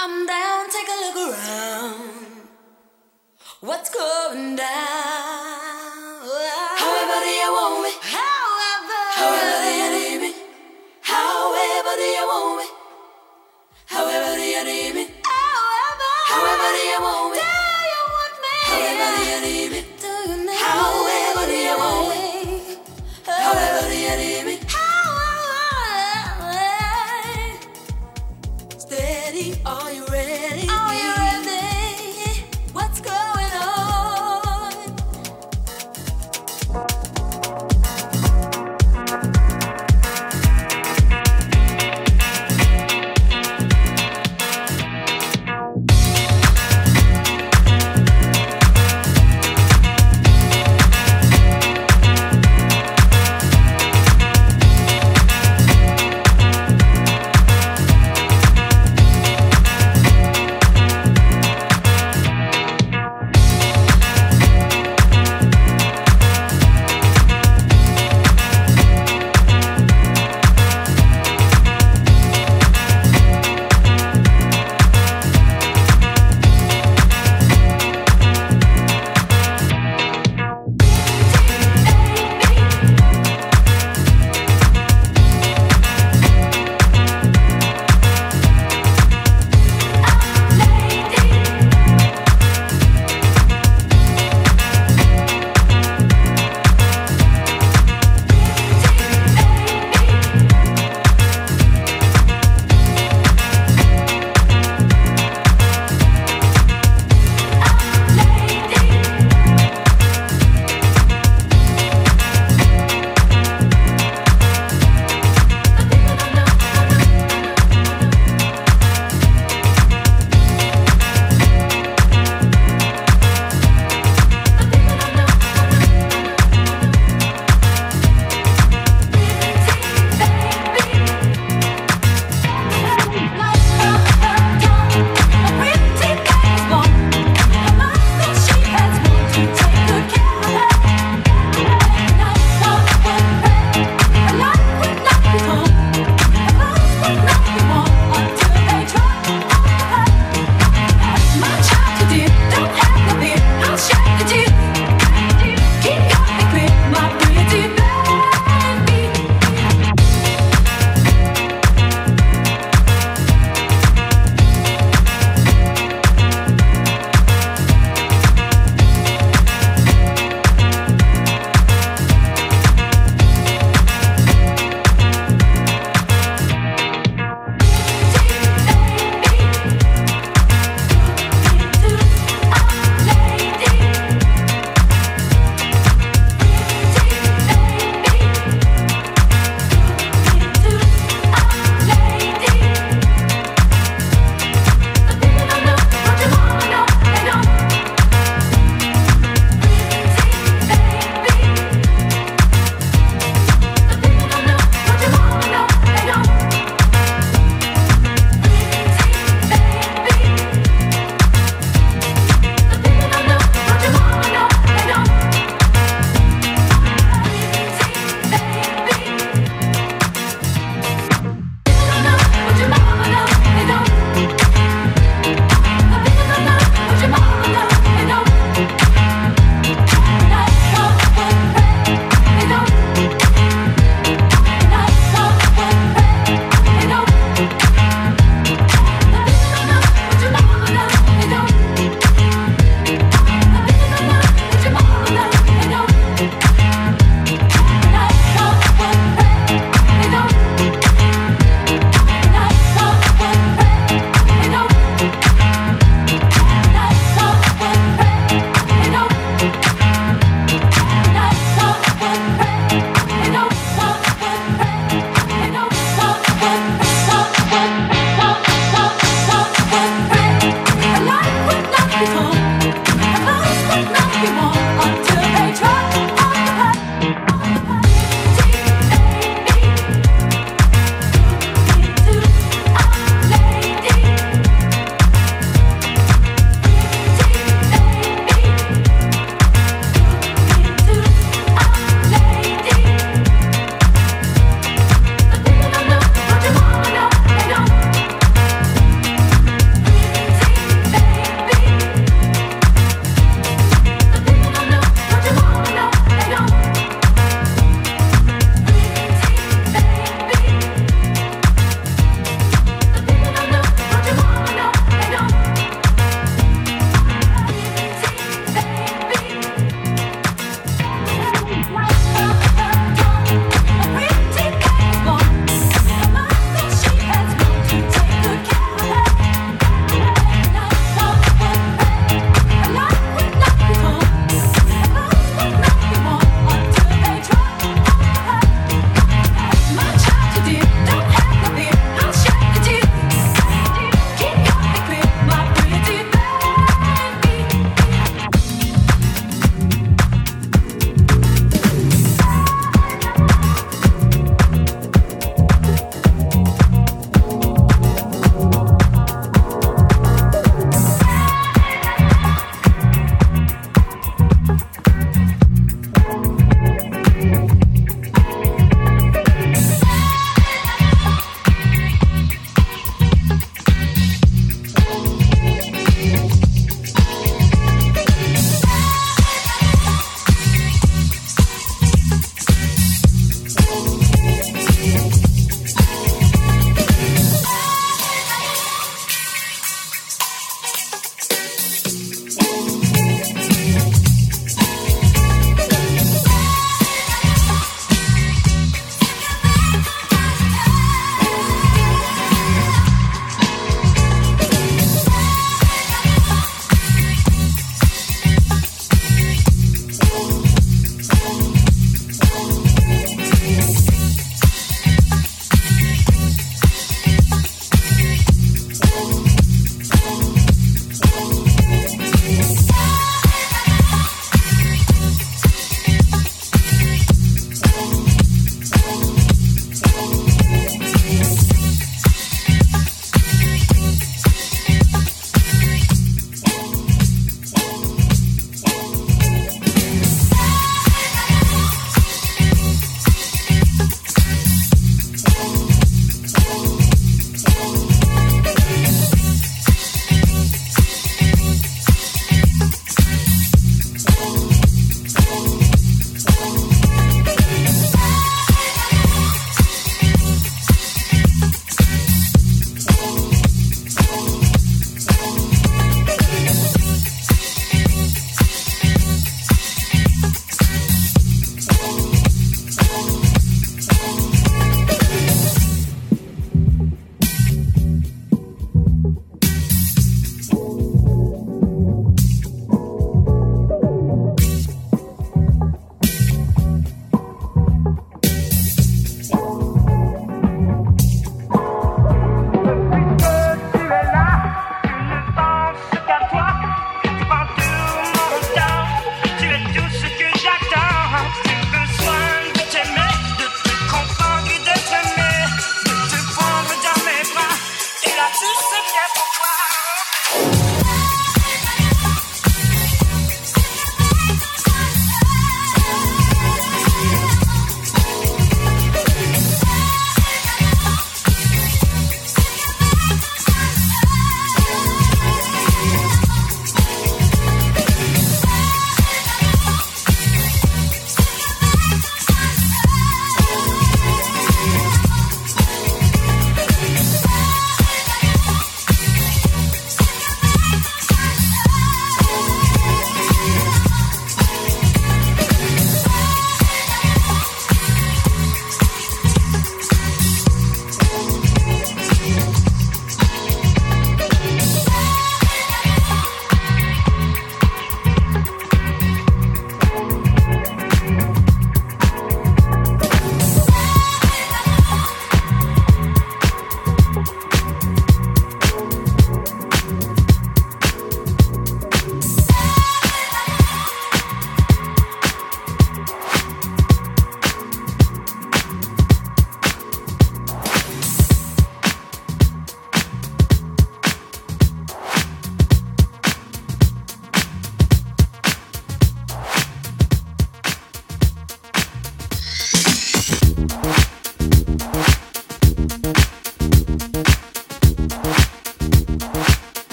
I'm down, take a look around. What's going down? However do you want me? However, However do you need me? However do you want me?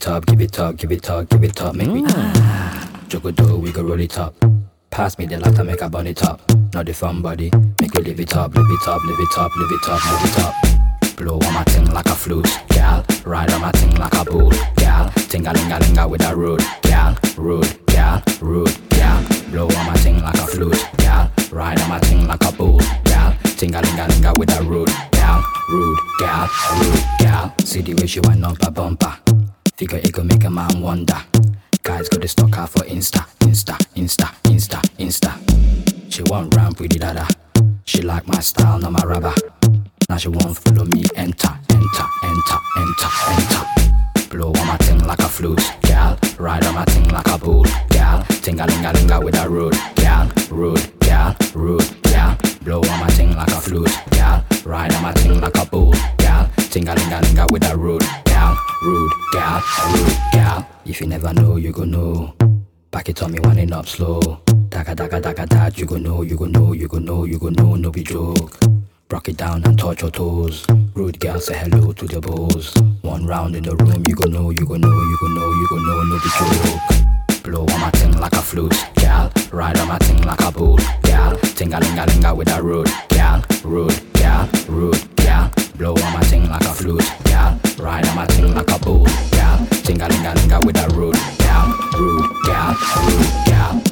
It up, give it up, give it up, give it up, make me ah. Jogodo, we go roll it up. Pass me the lighter, make a burn it up. Not the fun body, make you live it up, live it up, live it up, live it up, live it up. Blow on my thing like a flute, gal. Ride on my thing like a bull, gal. Tinga linga linga with a rude, gal. Rude, gal. Rude, gal. Blow on my thing like a flute, gal. Ride on my thing like a bull, gal. Tinga linga linga with a rude, gal. Rude, gal. Rude, gal. See the way she up a bumper. Figure it could make a man wonder. Guys got the stock out for Insta, Insta, Insta, Insta, Insta. She want ramp with the dada. She like my style, not my rubber. Now she won't follow me. Enter, enter, enter, enter, enter. Blow on my thing like a flute, gal. Ride on my thing like a bull, gal. Tinga linga linga with a rude, gal. Rude, gal. Rude, gal. Blow on my thing like a flute, gal. Ride on my thing like a bull. Tinga linga linga with a rude, gal. Rude, gal. Rude, gal. If you never know, you go know. Back it on me, winding up slow. Daga daga daga that you go know, you go know, you go know, you go know, no be joke. Rock it down and touch your toes. Rude girl say hello to the bows. One round in the room, you go know, you go know, you go know, you go know, no be joke. Blow on my thing like a flute, gal. Ride on my thing like a bull, gal. Tinga linga linga with a rude, gal. Rude, gal. Rude, gal. Blow on my thing like a flute, gal. Ride on my thing like a bull, gal. Tinga linga linga with a rude, gal. Rude, gal. Rude, gal.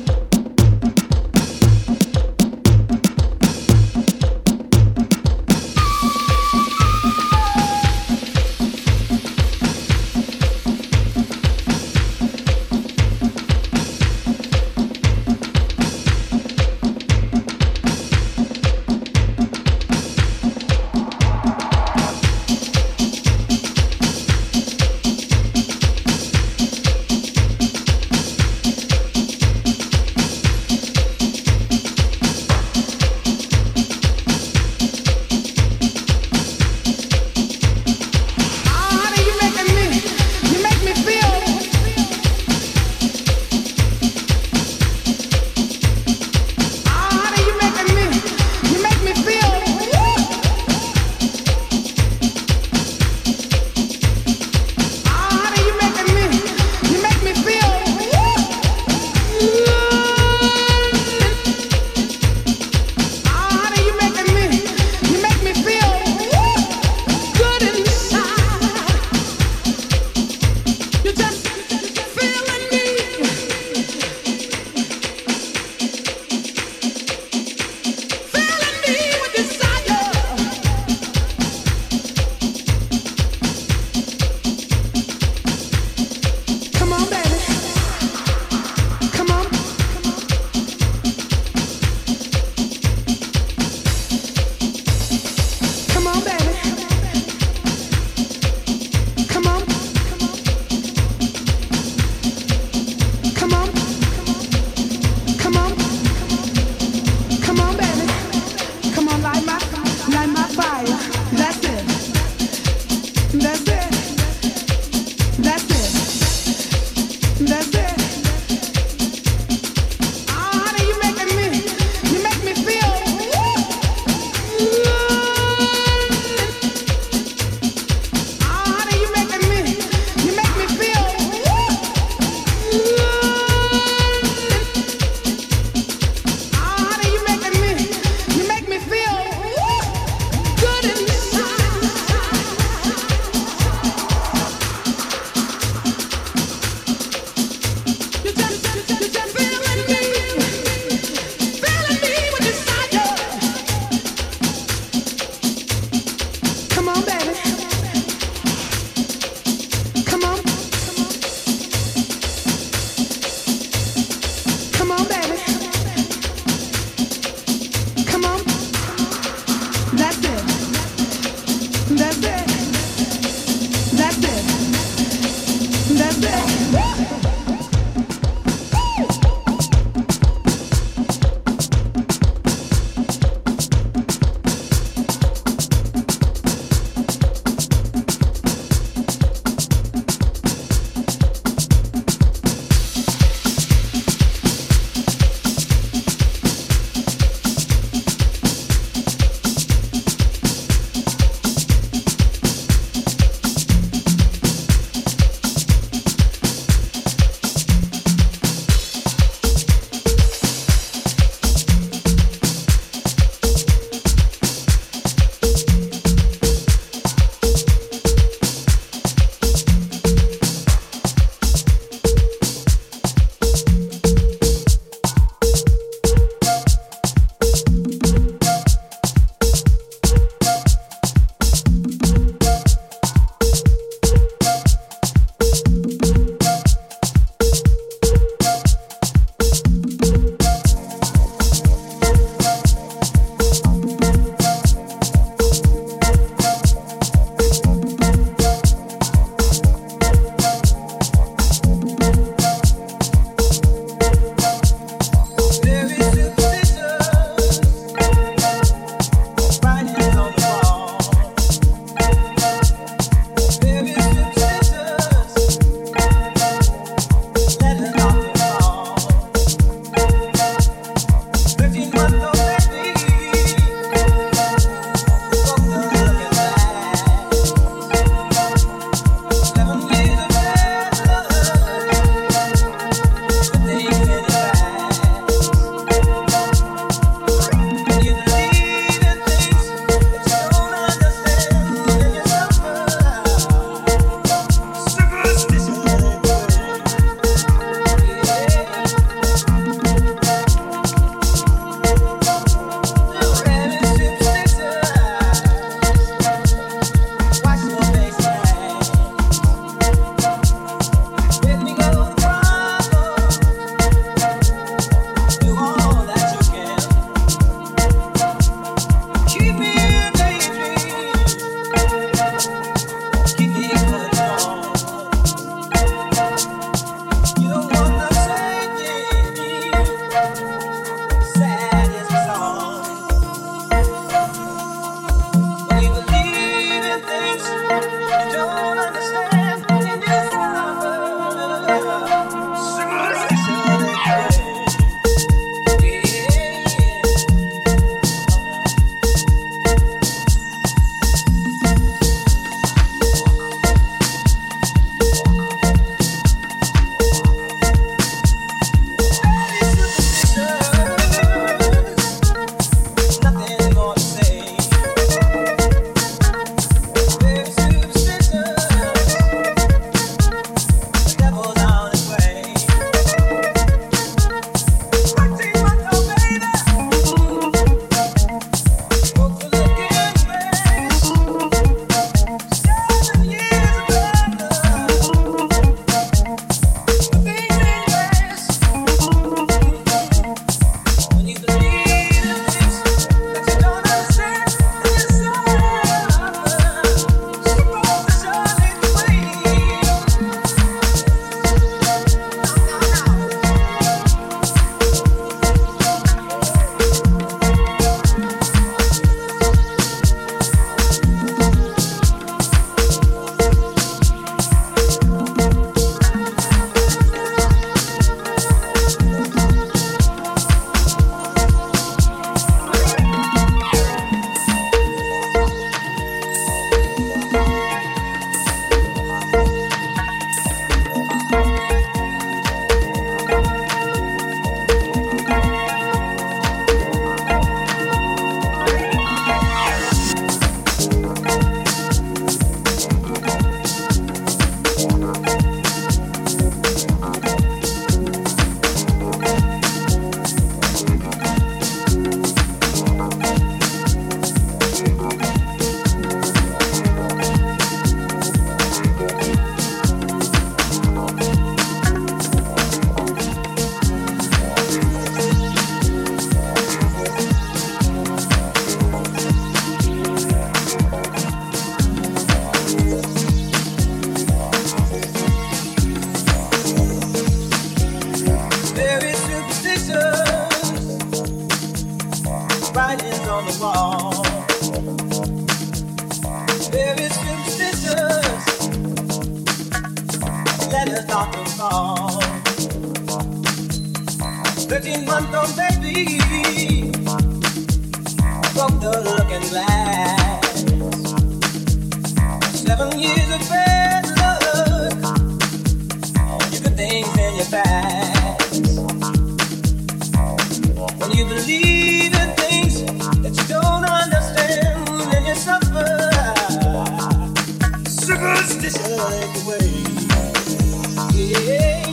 Superstition the way. Yeah.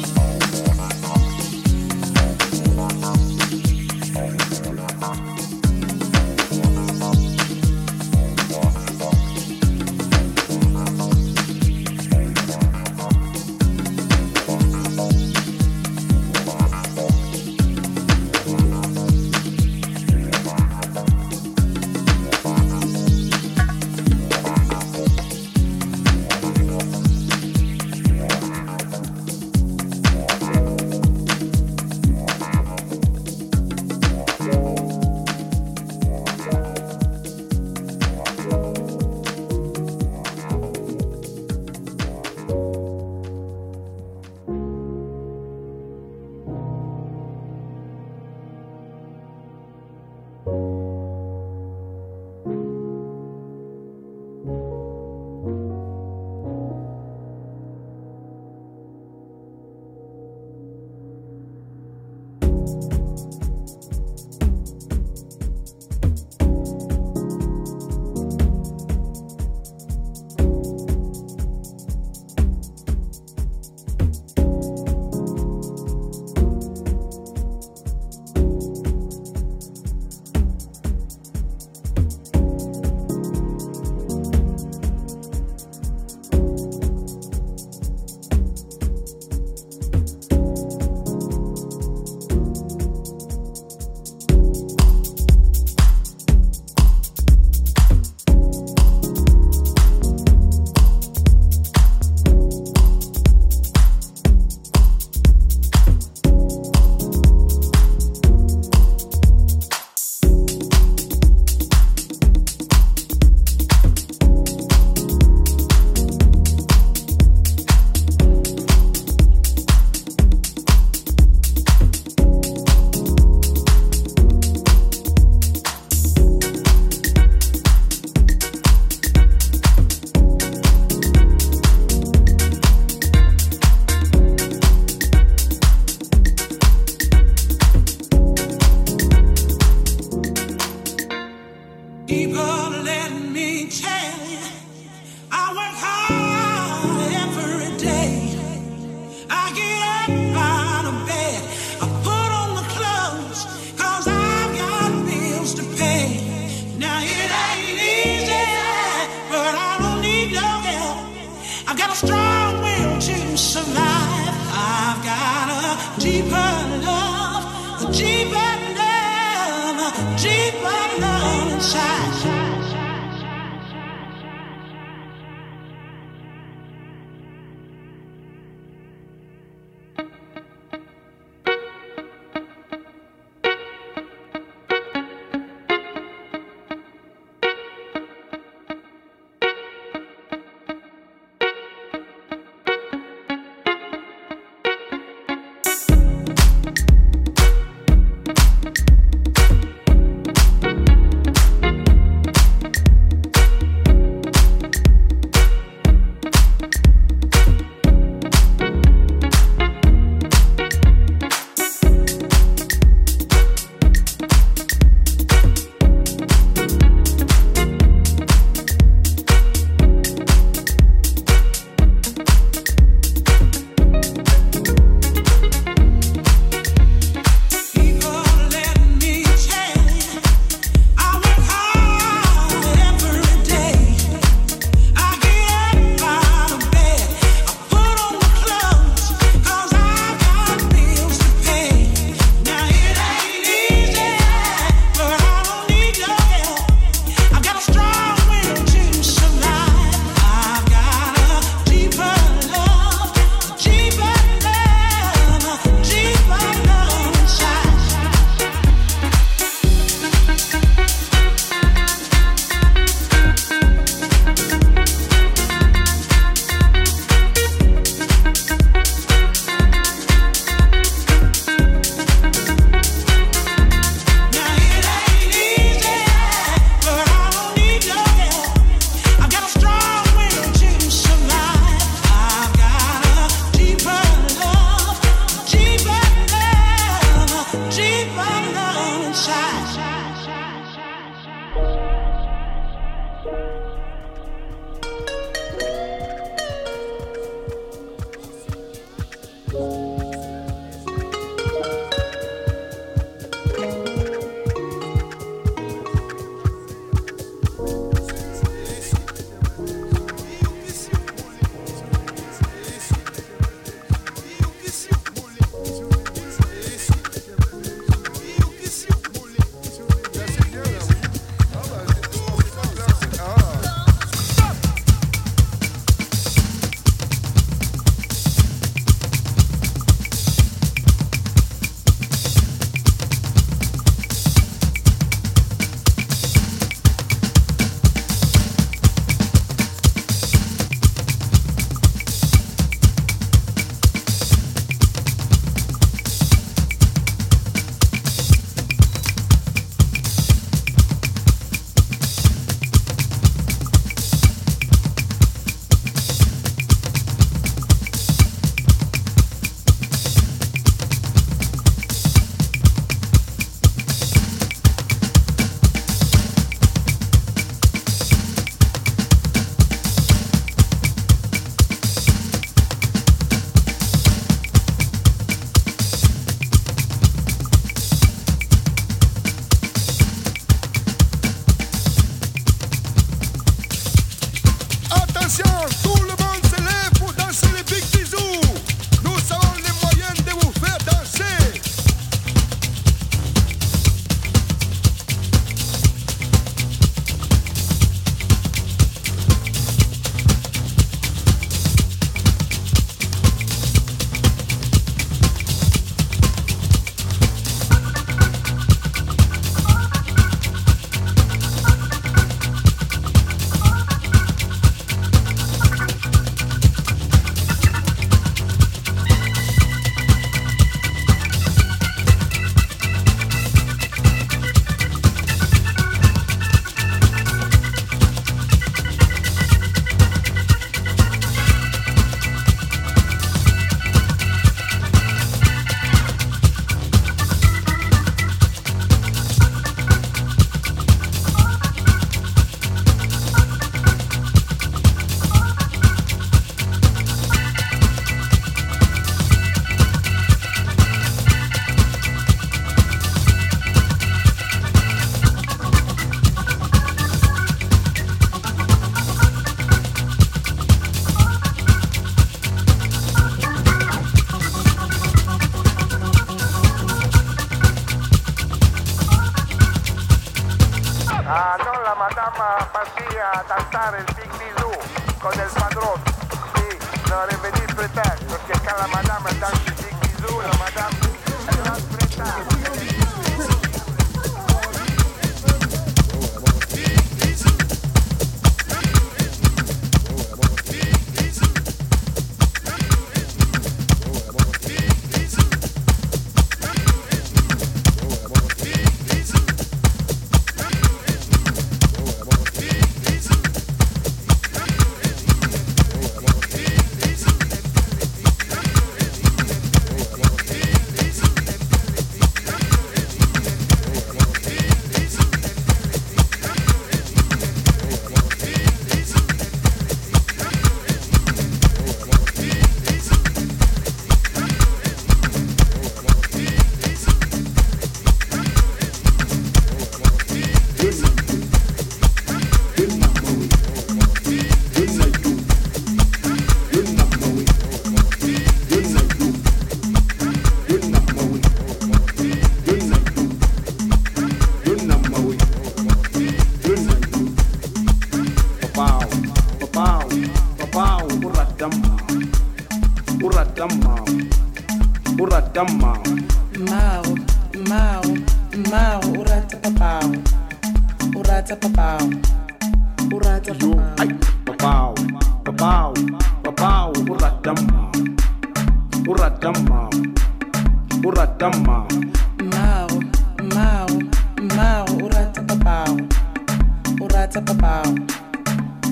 Urata papao.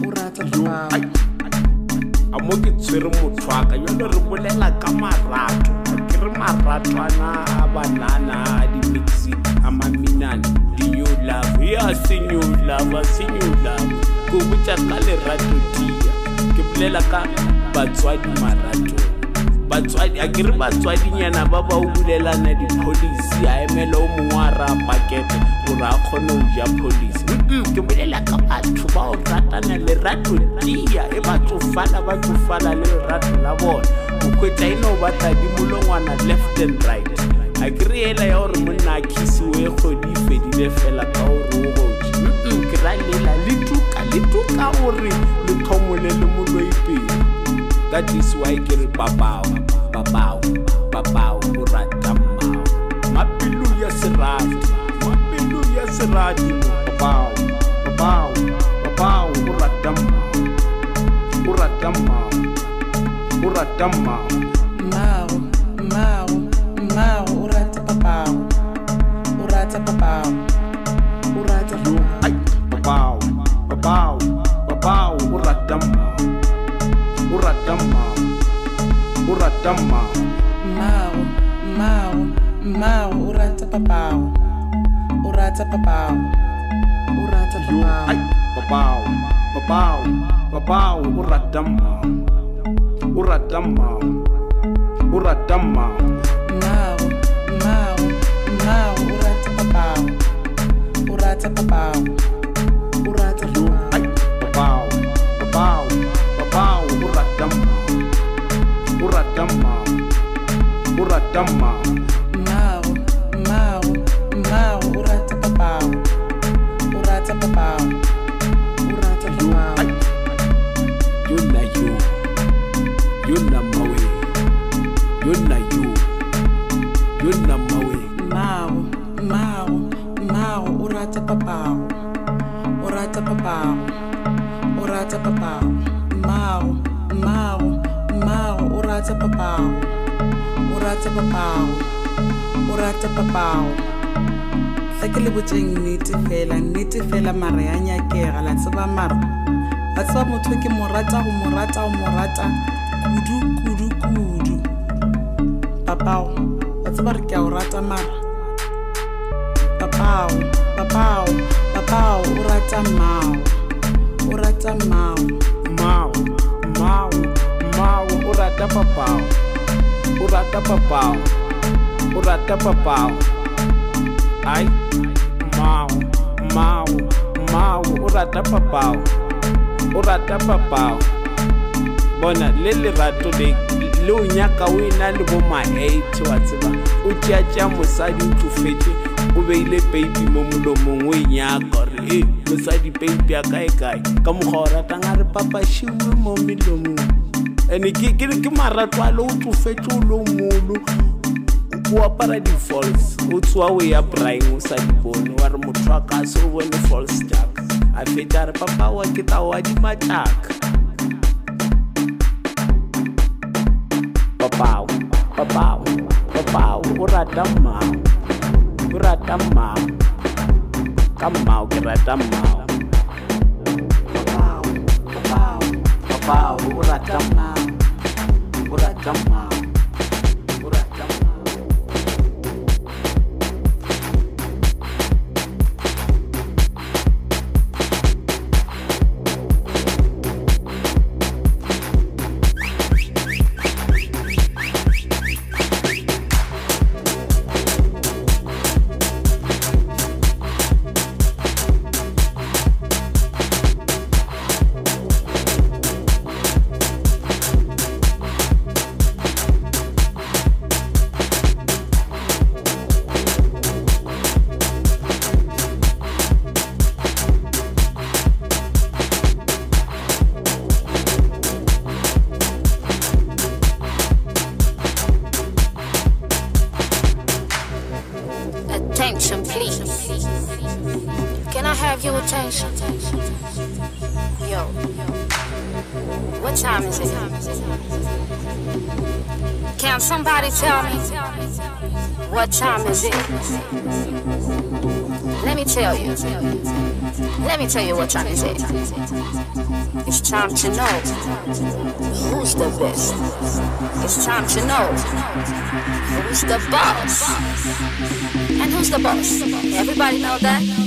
Urata yo, papao. a mo ke tshwere motho wa ka jalo re bolela ka marato. Ke re marato ana a banana a di-mixi a maminane. Di-new love? Ya se new love a se new love ko botsa ka lerato tia ke bolela ka batswadi marato batswadi a ke re batswadinyana ba ba o bulelana di-policy. A emela o mongwe a raya pakete gore a kgone go ja policy. Mm-mm, ke bolela ka batho ba o ratana lerato tia e ba tsofala ba tsofala le lerato la bona. O kgwetsa e ne o batla dimolongwana left and right. A ke re ela ya gore monna a khisiwe e kgwedi e fedile fela ka gore o gotse Mm-mm, ke ra lela le tuka le tuka gore le thomole le moloipele that is why ke re papao papao papao o rata mmao mapelo ya serati mapelo ya serati papao papao papao o rata mmao o rata mmao o rata mmao Mao, Mao, Mao, urata papao. Urata papao. Urata yo papao. papao papao papao o rata mmao o rata mmao o rata mmao Mao, Mao, Mao, urata papao. Urata papao. Urata yo ay papao. papao papao papao o rata mmao o rata mmao o rata mmao Mao, Mao, Mao, papao. Papao. Papao. papao papao papao o rata mmao o rata mmao Mao, Mao, Mao, urata papao. Urata papao. Urata yo ay papao. yo na yo yo na mawe. Yo na yo yo na mawe. Mao, Mao, Mao, urata papao. Urata Mao, urata papao. Urata papao. Urata papao. Tla ke le botseng nnete fela nnete fela mara ya nyakega la tseba mara la tseba motho ke mo rata go mo rata go mo rata. Kudu kudu kudu. Papao wa tseba re ke a o rata mara papao papao papao o rata mmao. O rata mmao. Mau, mau, mau, o rata papao, o rata papao, o rata papao. Ai, mau, mau, mau, o rata papao, o rata papao. Bona le lerato le le o nyaka o ena le bo ma eight wa tseba. O tšeatšea mosadi o tlofetse o beile peipi mo molomong o e nyaka gore e mosadi peipi a kae kae? Ka mokgwa o ratang a re papašiwe mo melomong and ke le o tsofetse o le molo. O apara di-falls o tsoa o ya braing o sa di bone. Wa re motho a ka se o bone falls jaaka a fetsa a re papa wa ke tao wa dimatlaka papao papao papao o rata mmao. O rata mmao. Ka mmao ke rata mmao. Papao papao papao o rata mmao o is it. It's time to know who's the best. It's time to know who's the boss. And who's the boss? Everybody know that?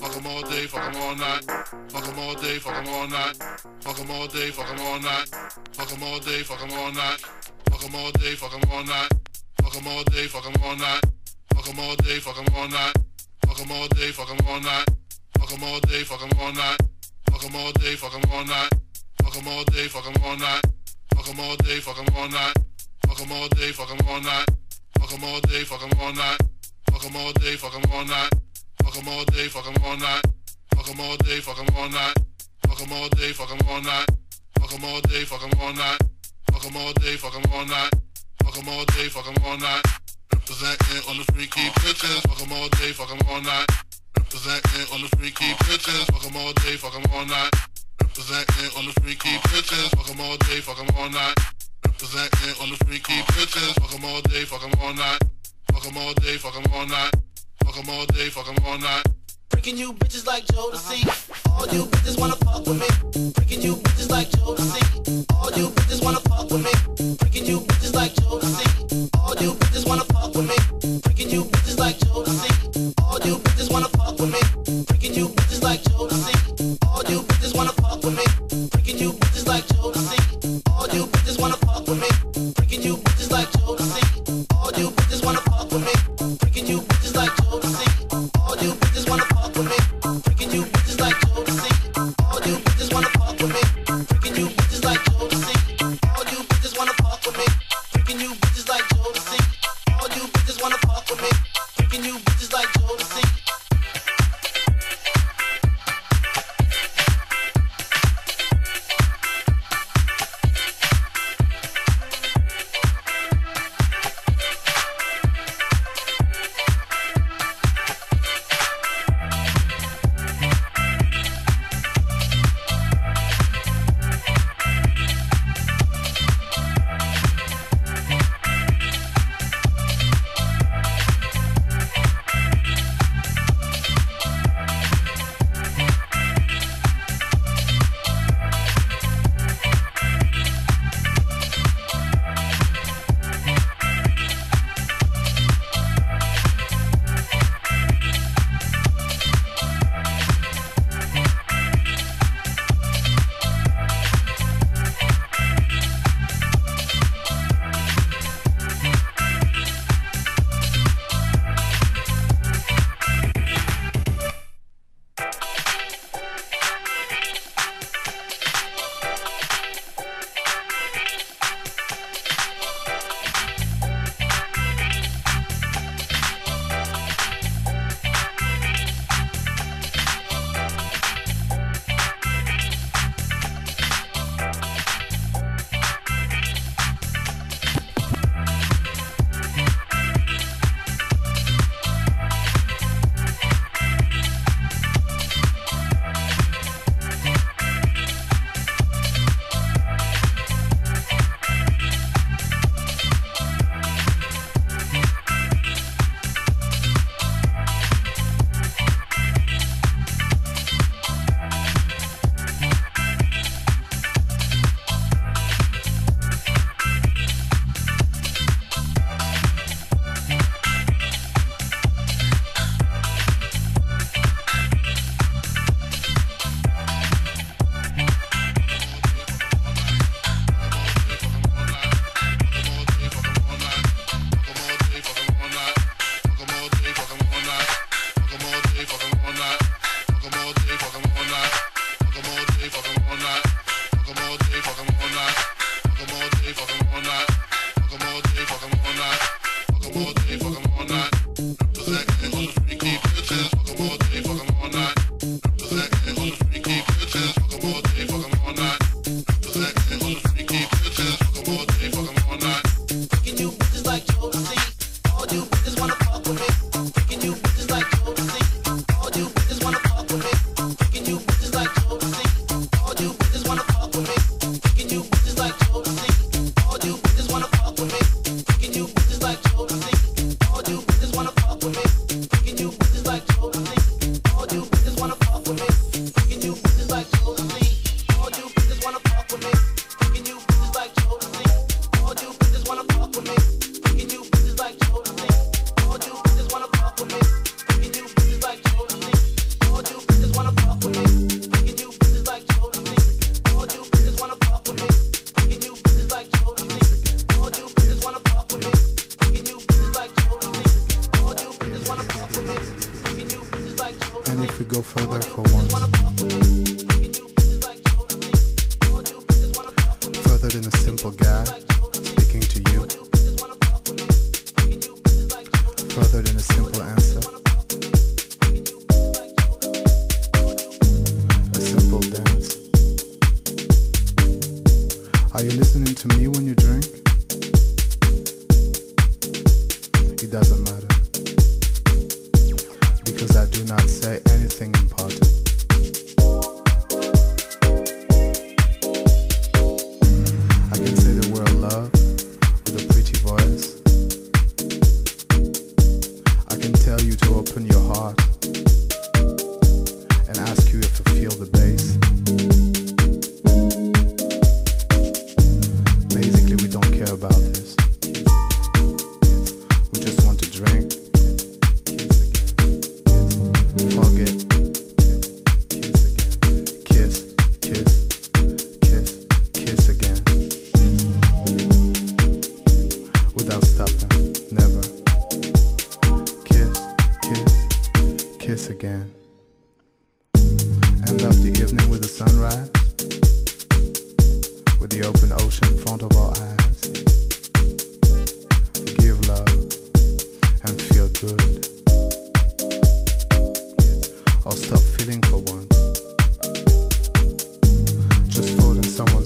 Fuck 'em all day, fuck 'em all night. Fuck 'em all day, fuck 'em all night. Fuck 'em all day, fuck 'em all night. Fuck 'em all day, fuck 'em all night. Fuck 'em all day, fuck 'em all night. Fuck 'em all day, fuck 'em all night. Fuck 'em all day, fuck 'em all night. Fuck 'em all day, fuck 'em all night. Fuck 'em all day, fuck 'em all night. Fuck 'em all day, fuck 'em all night. Fuck 'em all day, fuck 'em all night. Fuck 'em all day, fuck 'em all night. Fuck 'em all day, fuck 'em all night. Fuck 'em all day, fuck 'em all night. Fuck 'em all day, fuck 'em all night. Fuck 'em all day, fuck 'em all night. Fuck 'em all day, fuck 'em all night. Fuck 'em all day, fuck 'em all night. Fuck 'em all day, fuck 'em all night. Fuck 'em all day, fuck 'em all night. Fuck 'em all day, fuck 'em all night. Representing on the freaky bitches. Fuck 'em all day, fuck 'em all night. Representing on the freaky bitches. Fuck 'em all day, fuck 'em all night. Representing on the freaky bitches. Fuck 'em all day, fuck 'em all night. Representing on the freaky bitches. Fuck 'em all day, fuck 'em all night. Fuck 'em all day, fuck 'em all night. Fuck 'em all day, fuck 'em all night. Freaking you bitches like Joe Jodeci. All you bitches wanna fuck with me. Freaking you bitches like Joe Jodeci. All you bitches wanna fuck with me. Freaking you bitches like Joe Jodeci. All you bitches wanna fuck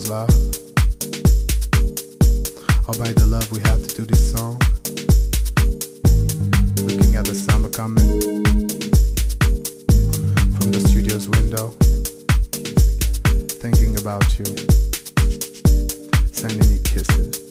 love. All by the love, we have to do this song. Looking at the summer coming from the studio's window. Thinking about you, sending you kisses.